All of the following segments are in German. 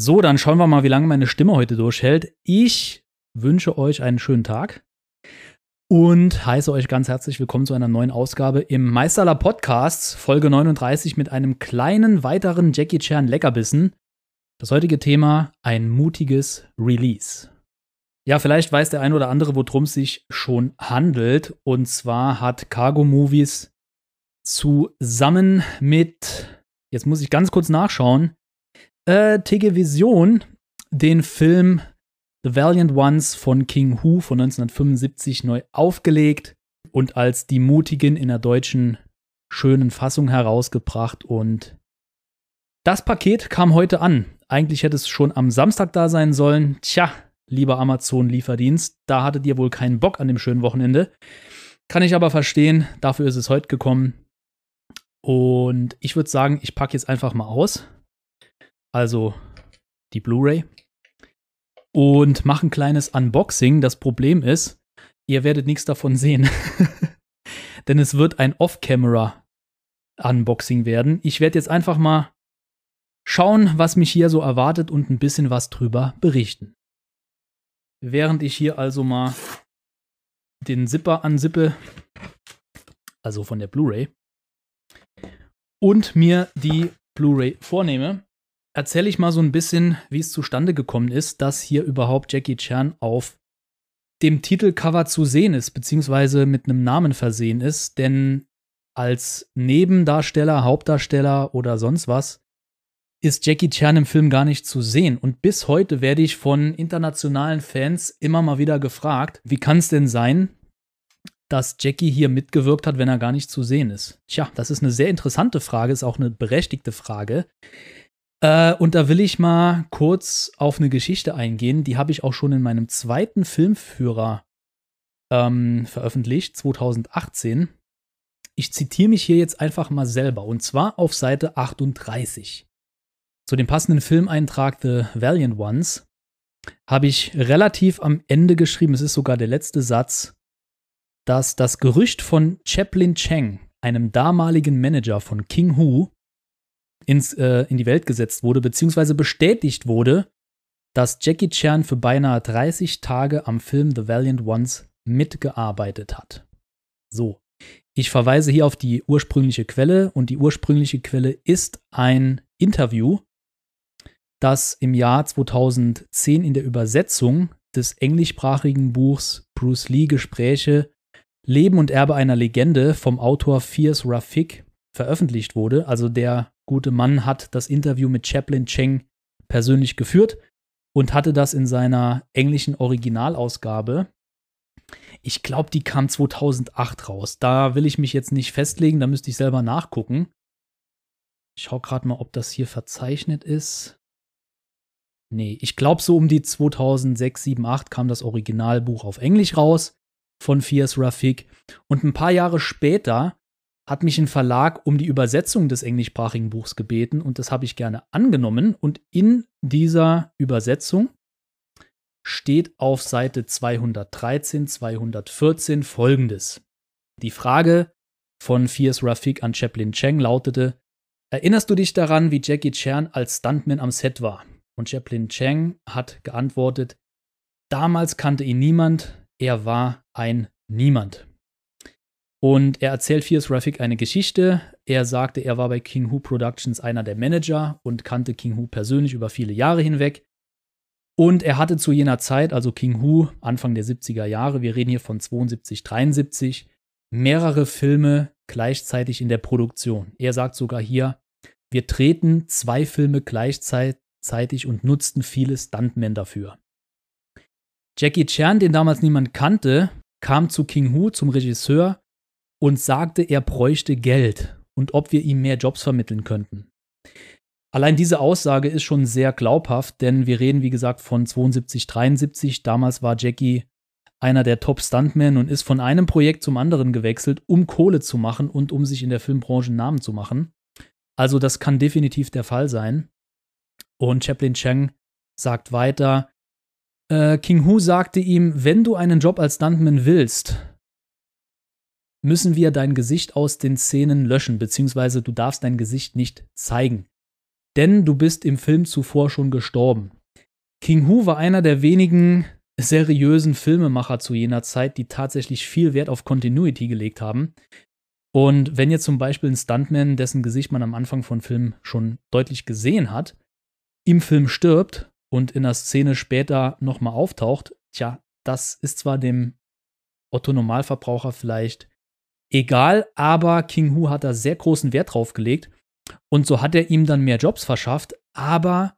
So, dann schauen wir mal, wie lange meine Stimme heute durchhält. Ich wünsche euch einen schönen Tag und heiße euch ganz herzlich willkommen zu einer neuen Ausgabe im Meisterler Podcasts, Folge 39 mit einem kleinen weiteren Jackie Chan Leckerbissen. Das heutige Thema ein mutiges Release. Ja, vielleicht weiß der ein oder andere, worum es sich schon handelt. Und zwar hat Cargo Movies zusammen mit, jetzt muss ich ganz kurz nachschauen, äh, Vision den Film The Valiant Ones von King Hu von 1975 neu aufgelegt und als die Mutigen in der deutschen schönen Fassung herausgebracht. Und das Paket kam heute an. Eigentlich hätte es schon am Samstag da sein sollen. Tja, lieber Amazon-Lieferdienst, da hattet ihr wohl keinen Bock an dem schönen Wochenende. Kann ich aber verstehen, dafür ist es heute gekommen. Und ich würde sagen, ich packe jetzt einfach mal aus also die Blu-ray, und mache ein kleines Unboxing. Das Problem ist, ihr werdet nichts davon sehen. Denn es wird ein Off-Camera-Unboxing werden. Ich werde jetzt einfach mal schauen, was mich hier so erwartet und ein bisschen was drüber berichten. Während ich hier also mal den Zipper ansippe, also von der Blu-ray, und mir die Blu-ray vornehme, erzähle ich mal so ein bisschen, wie es zustande gekommen ist, dass hier überhaupt Jackie Chan auf dem Titelcover zu sehen ist, beziehungsweise mit einem Namen versehen ist. Denn als Nebendarsteller, Hauptdarsteller oder sonst was ist Jackie Chan im Film gar nicht zu sehen. Und bis heute werde ich von internationalen Fans immer mal wieder gefragt, wie kann es denn sein, dass Jackie hier mitgewirkt hat, wenn er gar nicht zu sehen ist? Tja, das ist eine sehr interessante Frage, ist auch eine berechtigte Frage. Äh, und da will ich mal kurz auf eine Geschichte eingehen. Die habe ich auch schon in meinem zweiten Filmführer ähm, veröffentlicht, 2018. Ich zitiere mich hier jetzt einfach mal selber und zwar auf Seite 38. Zu dem passenden Filmeintrag The Valiant Ones habe ich relativ am Ende geschrieben, es ist sogar der letzte Satz, dass das Gerücht von Chaplin Cheng, einem damaligen Manager von King Hu, ins, äh, in die Welt gesetzt wurde, beziehungsweise bestätigt wurde, dass Jackie Chan für beinahe 30 Tage am Film The Valiant Ones mitgearbeitet hat. So, ich verweise hier auf die ursprüngliche Quelle und die ursprüngliche Quelle ist ein Interview, das im Jahr 2010 in der Übersetzung des englischsprachigen Buchs Bruce Lee Gespräche Leben und Erbe einer Legende vom Autor Fierce Rafik veröffentlicht wurde. Also der gute Mann hat das Interview mit Chaplin Cheng persönlich geführt und hatte das in seiner englischen Originalausgabe. Ich glaube, die kam 2008 raus. Da will ich mich jetzt nicht festlegen, da müsste ich selber nachgucken. Ich schaue gerade mal, ob das hier verzeichnet ist. Nee, ich glaube, so um die 2006, 7, 8 kam das Originalbuch auf Englisch raus von Fierce Rafik. Und ein paar Jahre später hat mich ein Verlag um die Übersetzung des englischsprachigen Buchs gebeten und das habe ich gerne angenommen. Und in dieser Übersetzung steht auf Seite 213, 214 folgendes. Die Frage von Fierce Rafik an Chaplin Cheng lautete: Erinnerst du dich daran, wie Jackie Chan als Stuntman am Set war? Und Chaplin Cheng hat geantwortet: Damals kannte ihn niemand, er war ein Niemand. Und er erzählt Fierce Rafik eine Geschichte. Er sagte, er war bei King Hu Productions einer der Manager und kannte King Hu persönlich über viele Jahre hinweg. Und er hatte zu jener Zeit, also King Hu, Anfang der 70er Jahre, wir reden hier von 72, 73, mehrere Filme gleichzeitig in der Produktion. Er sagt sogar hier, wir treten zwei Filme gleichzeitig und nutzten viele Stuntmen dafür. Jackie Chan, den damals niemand kannte, kam zu King Hu, zum Regisseur, und sagte, er bräuchte Geld und ob wir ihm mehr Jobs vermitteln könnten. Allein diese Aussage ist schon sehr glaubhaft, denn wir reden, wie gesagt, von 72, 73. Damals war Jackie einer der Top-Stuntmen und ist von einem Projekt zum anderen gewechselt, um Kohle zu machen und um sich in der Filmbranche einen Namen zu machen. Also das kann definitiv der Fall sein. Und Chaplin Cheng sagt weiter, äh, King Hu sagte ihm, wenn du einen Job als Stuntman willst, müssen wir dein Gesicht aus den Szenen löschen, beziehungsweise du darfst dein Gesicht nicht zeigen. denn du bist im Film zuvor schon gestorben. King Hu war einer der wenigen seriösen Filmemacher zu jener Zeit, die tatsächlich viel Wert auf Continuity gelegt haben. Und wenn jetzt zum Beispiel ein Stuntman, dessen Gesicht man am Anfang von Film schon deutlich gesehen hat, im Film stirbt und in der Szene später nochmal auftaucht, tja, das ist zwar dem Otto Normalverbraucher vielleicht egal, aber King Hu hat da sehr großen Wert drauf gelegt und so hat er ihm dann mehr Jobs verschafft, aber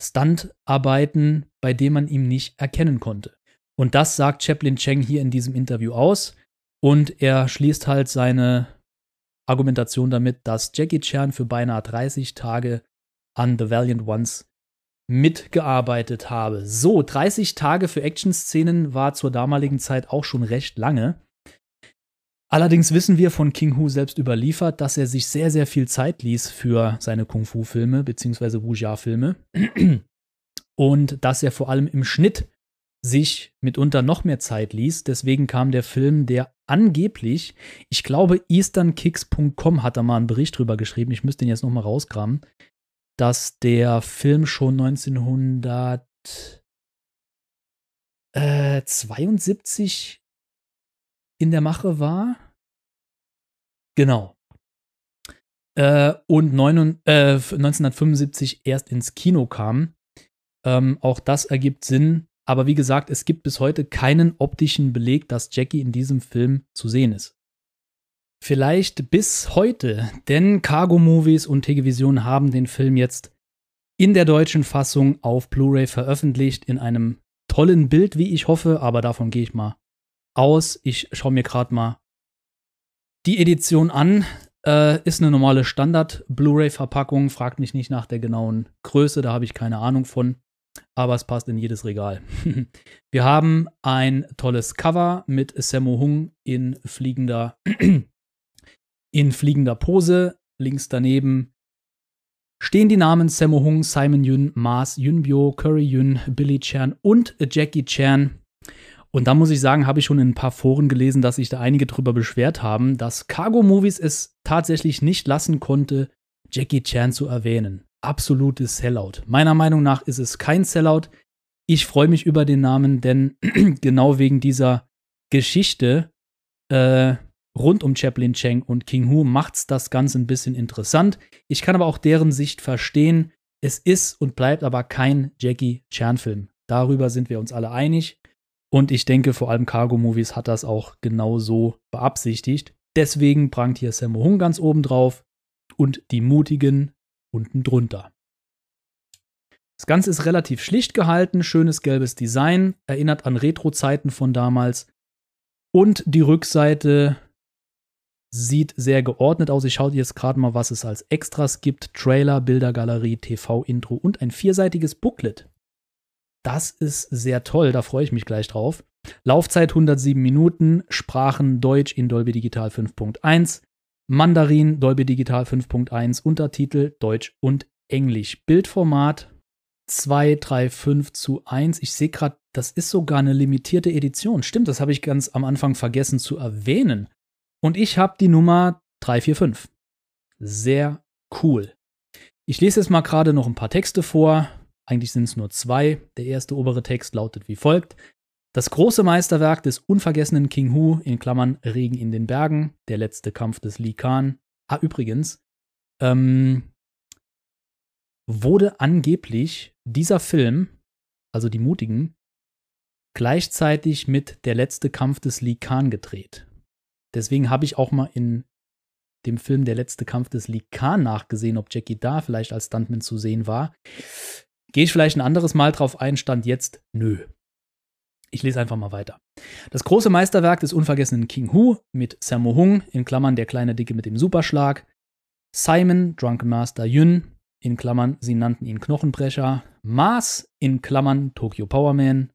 Stuntarbeiten, bei denen man ihn nicht erkennen konnte. Und das sagt Chaplin Cheng hier in diesem Interview aus. Und er schließt halt seine Argumentation damit, dass Jackie Chan für beinahe 30 Tage an The Valiant Ones mitgearbeitet habe. So, 30 Tage für Action-Szenen war zur damaligen Zeit auch schon recht lange. Allerdings wissen wir von King Hu selbst überliefert, dass er sich sehr, sehr viel Zeit ließ für seine Kung-Fu-Filme bzw. Wuxia-Filme und dass er vor allem im Schnitt sich mitunter noch mehr Zeit ließ. Deswegen kam der Film, der angeblich, ich glaube, easternkicks.com hat da mal einen Bericht drüber geschrieben, ich müsste den jetzt nochmal rauskramen, dass der Film schon 1972 in der Mache war. Genau. Äh, und neun, äh, 1975 erst ins Kino kam. Ähm, auch das ergibt Sinn. Aber wie gesagt, es gibt bis heute keinen optischen Beleg, dass Jackie in diesem Film zu sehen ist. Vielleicht bis heute, denn Cargo Movies und Television haben den Film jetzt in der deutschen Fassung auf Blu-ray veröffentlicht, in einem tollen Bild, wie ich hoffe, aber davon gehe ich mal aus. Ich schaue mir gerade mal die Edition an. Äh, ist eine normale Standard-Blu-ray-Verpackung. Fragt mich nicht nach der genauen Größe, da habe ich keine Ahnung von. Aber es passt in jedes Regal. Wir haben ein tolles Cover mit Sammo Hung in fliegender, in fliegender Pose. Links daneben stehen die Namen Sammo Hung, Simon Yun, Mars Yunbyo, Curry Yun, Billy Chan und Jackie Chan. Und da muss ich sagen, habe ich schon in ein paar Foren gelesen, dass sich da einige drüber beschwert haben, dass Cargo Movies es tatsächlich nicht lassen konnte, Jackie Chan zu erwähnen. Absolutes Sellout. Meiner Meinung nach ist es kein Sellout. Ich freue mich über den Namen, denn genau wegen dieser Geschichte äh, rund um Chaplin Cheng und King Hu macht es das Ganze ein bisschen interessant. Ich kann aber auch deren Sicht verstehen. Es ist und bleibt aber kein Jackie Chan-Film. Darüber sind wir uns alle einig. Und ich denke, vor allem Cargo Movies hat das auch genau so beabsichtigt. Deswegen prangt hier Sammo Hung ganz oben drauf und die Mutigen unten drunter. Das Ganze ist relativ schlicht gehalten, schönes gelbes Design, erinnert an Retro-Zeiten von damals. Und die Rückseite sieht sehr geordnet aus. Ich schaue jetzt gerade mal, was es als Extras gibt. Trailer, Bildergalerie, TV-Intro und ein vierseitiges Booklet. Das ist sehr toll, da freue ich mich gleich drauf. Laufzeit 107 Minuten, Sprachen Deutsch in Dolby Digital 5.1, Mandarin Dolby Digital 5.1, Untertitel Deutsch und Englisch. Bildformat 235 zu 1. Ich sehe gerade, das ist sogar eine limitierte Edition. Stimmt, das habe ich ganz am Anfang vergessen zu erwähnen. Und ich habe die Nummer 345. Sehr cool. Ich lese jetzt mal gerade noch ein paar Texte vor. Eigentlich sind es nur zwei. Der erste obere Text lautet wie folgt. Das große Meisterwerk des unvergessenen King Hu, in Klammern Regen in den Bergen, der letzte Kampf des Li Khan. Ah, übrigens, ähm, wurde angeblich dieser Film, also die Mutigen, gleichzeitig mit der letzte Kampf des Li Khan gedreht. Deswegen habe ich auch mal in dem Film Der letzte Kampf des Li Khan nachgesehen, ob Jackie da vielleicht als Stuntman zu sehen war. Gehe ich vielleicht ein anderes Mal drauf ein, stand jetzt nö. Ich lese einfach mal weiter. Das große Meisterwerk des unvergessenen King Hu mit Sammo Hung, in Klammern der kleine Dicke mit dem Superschlag, Simon, Drunken Master Yun, in Klammern, sie nannten ihn Knochenbrecher, Mars, in Klammern, Tokyo Powerman,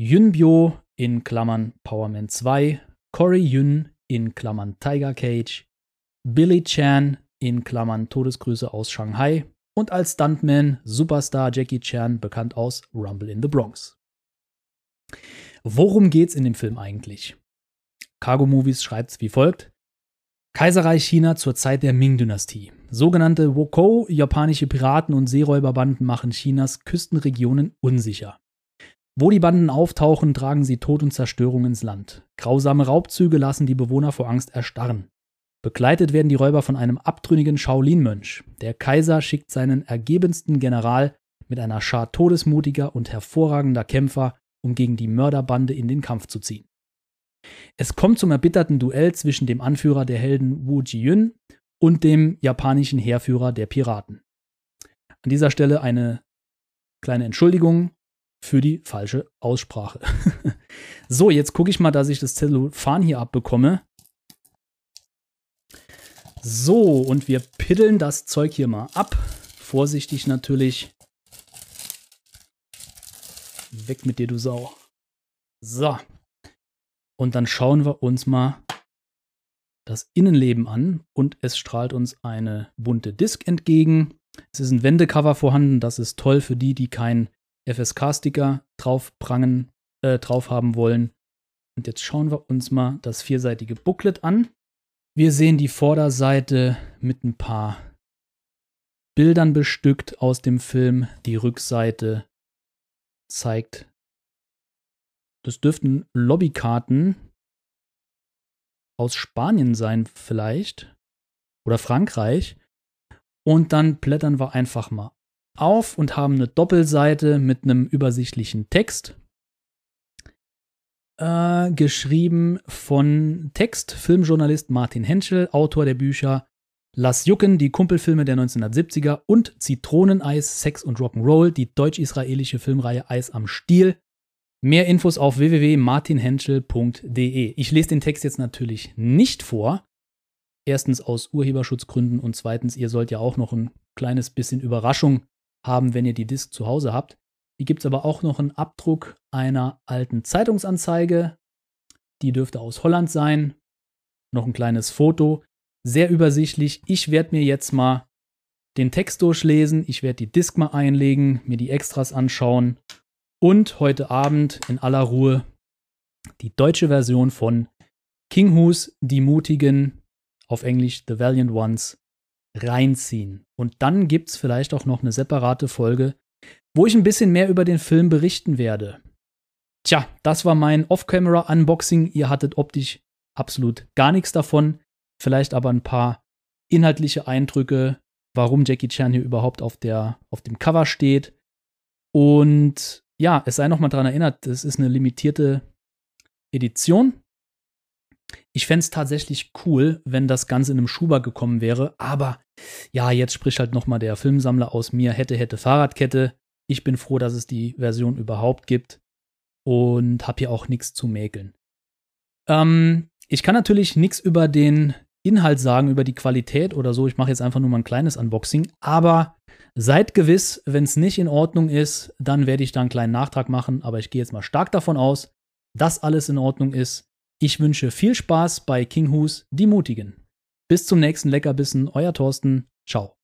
Yunbyo, in Klammern, Powerman 2, Cory Yun, in Klammern, Tiger Cage, Billy Chan, in Klammern, Todesgrüße aus Shanghai und als Stuntman Superstar Jackie Chan, bekannt aus Rumble in the Bronx. Worum geht's in dem Film eigentlich? Cargo Movies schreibt's wie folgt: Kaiserreich China zur Zeit der Ming-Dynastie. Sogenannte Wokou, japanische Piraten und Seeräuberbanden machen Chinas Küstenregionen unsicher. Wo die Banden auftauchen, tragen sie Tod und Zerstörung ins Land. Grausame Raubzüge lassen die Bewohner vor Angst erstarren. Begleitet werden die Räuber von einem abtrünnigen Shaolin-Mönch. Der Kaiser schickt seinen ergebensten General mit einer Schar todesmutiger und hervorragender Kämpfer, um gegen die Mörderbande in den Kampf zu ziehen. Es kommt zum erbitterten Duell zwischen dem Anführer der Helden Wu Jiyun und dem japanischen Heerführer der Piraten. An dieser Stelle eine kleine Entschuldigung für die falsche Aussprache. so, jetzt gucke ich mal, dass ich das Zellophan hier abbekomme. So, und wir piddeln das Zeug hier mal ab. Vorsichtig natürlich. Weg mit dir, du Sau. So. Und dann schauen wir uns mal das Innenleben an und es strahlt uns eine bunte Disk entgegen. Es ist ein Wendecover vorhanden, das ist toll für die, die keinen FSK-Sticker drauf äh, drauf haben wollen. Und jetzt schauen wir uns mal das vierseitige Booklet an. Wir sehen die Vorderseite mit ein paar Bildern bestückt aus dem Film. Die Rückseite zeigt, das dürften Lobbykarten aus Spanien sein vielleicht oder Frankreich. Und dann blättern wir einfach mal auf und haben eine Doppelseite mit einem übersichtlichen Text. Äh, geschrieben von Text, Filmjournalist Martin Henschel, Autor der Bücher Lass Jucken, die Kumpelfilme der 1970er und Zitroneneis, Sex und Rock'n'Roll, die deutsch-israelische Filmreihe Eis am Stiel. Mehr Infos auf www.martinhenschel.de. Ich lese den Text jetzt natürlich nicht vor. Erstens aus Urheberschutzgründen und zweitens, ihr sollt ja auch noch ein kleines bisschen Überraschung haben, wenn ihr die Disk zu Hause habt. Hier gibt es aber auch noch einen Abdruck einer alten Zeitungsanzeige. Die dürfte aus Holland sein. Noch ein kleines Foto. Sehr übersichtlich. Ich werde mir jetzt mal den Text durchlesen. Ich werde die Disk mal einlegen, mir die Extras anschauen und heute Abend in aller Ruhe die deutsche Version von King Hus, Die Mutigen, auf Englisch The Valiant Ones, reinziehen. Und dann gibt es vielleicht auch noch eine separate Folge, wo ich ein bisschen mehr über den Film berichten werde. Tja, das war mein Off-Camera-Unboxing. Ihr hattet optisch absolut gar nichts davon. Vielleicht aber ein paar inhaltliche Eindrücke, warum Jackie Chan hier überhaupt auf, der, auf dem Cover steht. Und ja, es sei nochmal daran erinnert, es ist eine limitierte Edition. Ich fände es tatsächlich cool, wenn das Ganze in einem Schuber gekommen wäre. Aber ja, jetzt spricht halt nochmal der Filmsammler aus mir, hätte, hätte Fahrradkette. Ich bin froh, dass es die Version überhaupt gibt und habe hier auch nichts zu mäkeln. Ähm, ich kann natürlich nichts über den Inhalt sagen, über die Qualität oder so. Ich mache jetzt einfach nur mal ein kleines Unboxing. Aber seid gewiss, wenn es nicht in Ordnung ist, dann werde ich da einen kleinen Nachtrag machen. Aber ich gehe jetzt mal stark davon aus, dass alles in Ordnung ist. Ich wünsche viel Spaß bei King Hus, die Mutigen. Bis zum nächsten Leckerbissen, euer Thorsten. Ciao.